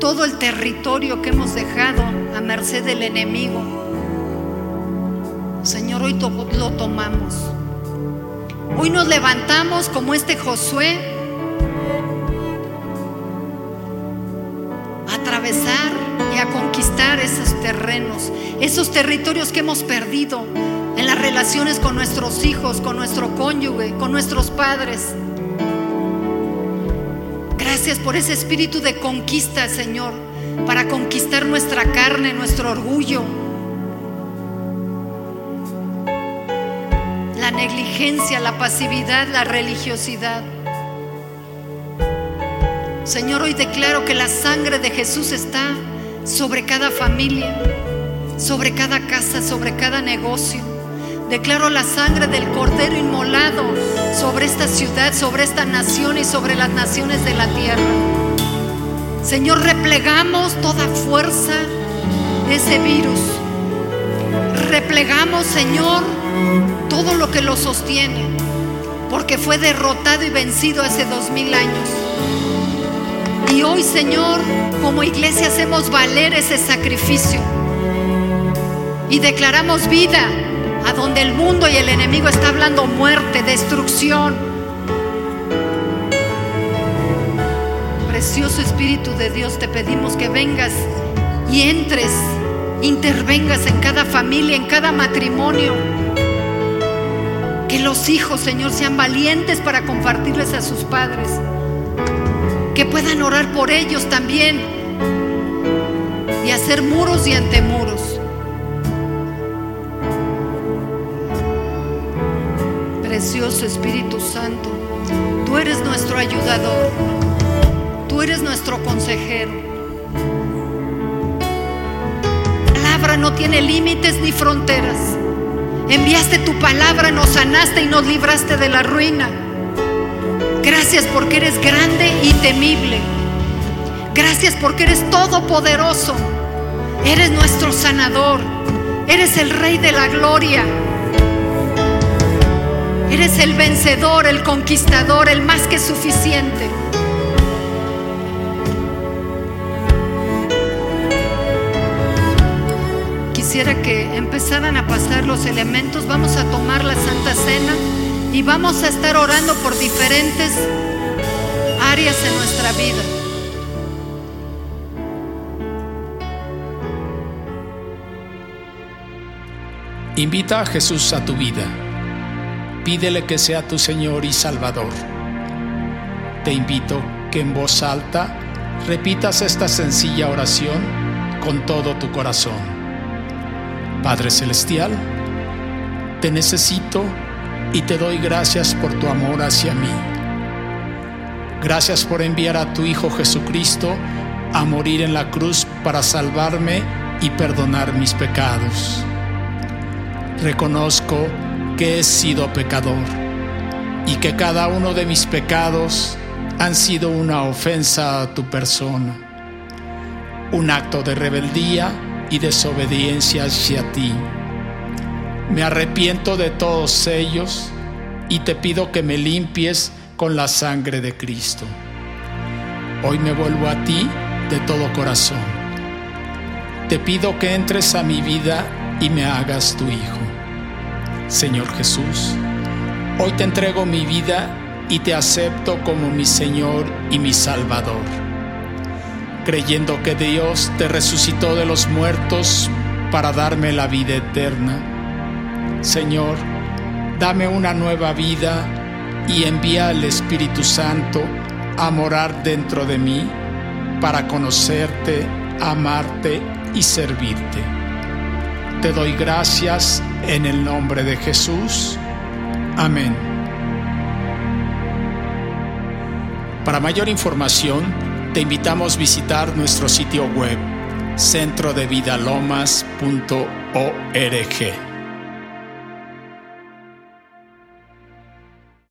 todo el territorio que hemos dejado a merced del enemigo, Señor, hoy lo tomamos. Hoy nos levantamos como este Josué a atravesar y a conquistar esos terrenos, esos territorios que hemos perdido en las relaciones con nuestros hijos, con nuestro cónyuge, con nuestros padres. Gracias por ese espíritu de conquista, Señor, para conquistar nuestra carne, nuestro orgullo, la pasividad, la religiosidad. Señor, hoy declaro que la sangre de Jesús está sobre cada familia, sobre cada casa, sobre cada negocio. Declaro la sangre del Cordero inmolado sobre esta ciudad, sobre esta nación y sobre las naciones de la tierra. Señor, replegamos toda fuerza de ese virus. Replegamos, Señor, todo lo que lo sostiene, porque fue derrotado y vencido hace dos mil años. Y hoy, Señor, como iglesia hacemos valer ese sacrificio y declaramos vida a donde el mundo y el enemigo está hablando muerte, destrucción. Precioso Espíritu de Dios, te pedimos que vengas y entres, intervengas en cada familia, en cada matrimonio. Que los hijos, Señor, sean valientes para compartirles a sus padres. Que puedan orar por ellos también y hacer muros y antemuros. Precioso Espíritu Santo, tú eres nuestro ayudador, tú eres nuestro consejero. La palabra no tiene límites ni fronteras. Enviaste tu palabra, nos sanaste y nos libraste de la ruina. Gracias porque eres grande y temible. Gracias porque eres todopoderoso. Eres nuestro sanador. Eres el rey de la gloria. Eres el vencedor, el conquistador, el más que suficiente. Quisiera que empezaran a pasar los elementos. Vamos a tomar la Santa Cena y vamos a estar orando por diferentes áreas en nuestra vida. Invita a Jesús a tu vida. Pídele que sea tu Señor y Salvador. Te invito que en voz alta repitas esta sencilla oración con todo tu corazón. Padre Celestial, te necesito y te doy gracias por tu amor hacia mí. Gracias por enviar a tu Hijo Jesucristo a morir en la cruz para salvarme y perdonar mis pecados. Reconozco que he sido pecador y que cada uno de mis pecados han sido una ofensa a tu persona, un acto de rebeldía y desobediencia hacia ti. Me arrepiento de todos ellos y te pido que me limpies con la sangre de Cristo. Hoy me vuelvo a ti de todo corazón. Te pido que entres a mi vida y me hagas tu Hijo. Señor Jesús, hoy te entrego mi vida y te acepto como mi Señor y mi Salvador, creyendo que Dios te resucitó de los muertos para darme la vida eterna. Señor, dame una nueva vida y envía al Espíritu Santo a morar dentro de mí para conocerte, amarte y servirte. Te doy gracias en el nombre de Jesús. Amén. Para mayor información, te invitamos a visitar nuestro sitio web centrodevidalomas.org.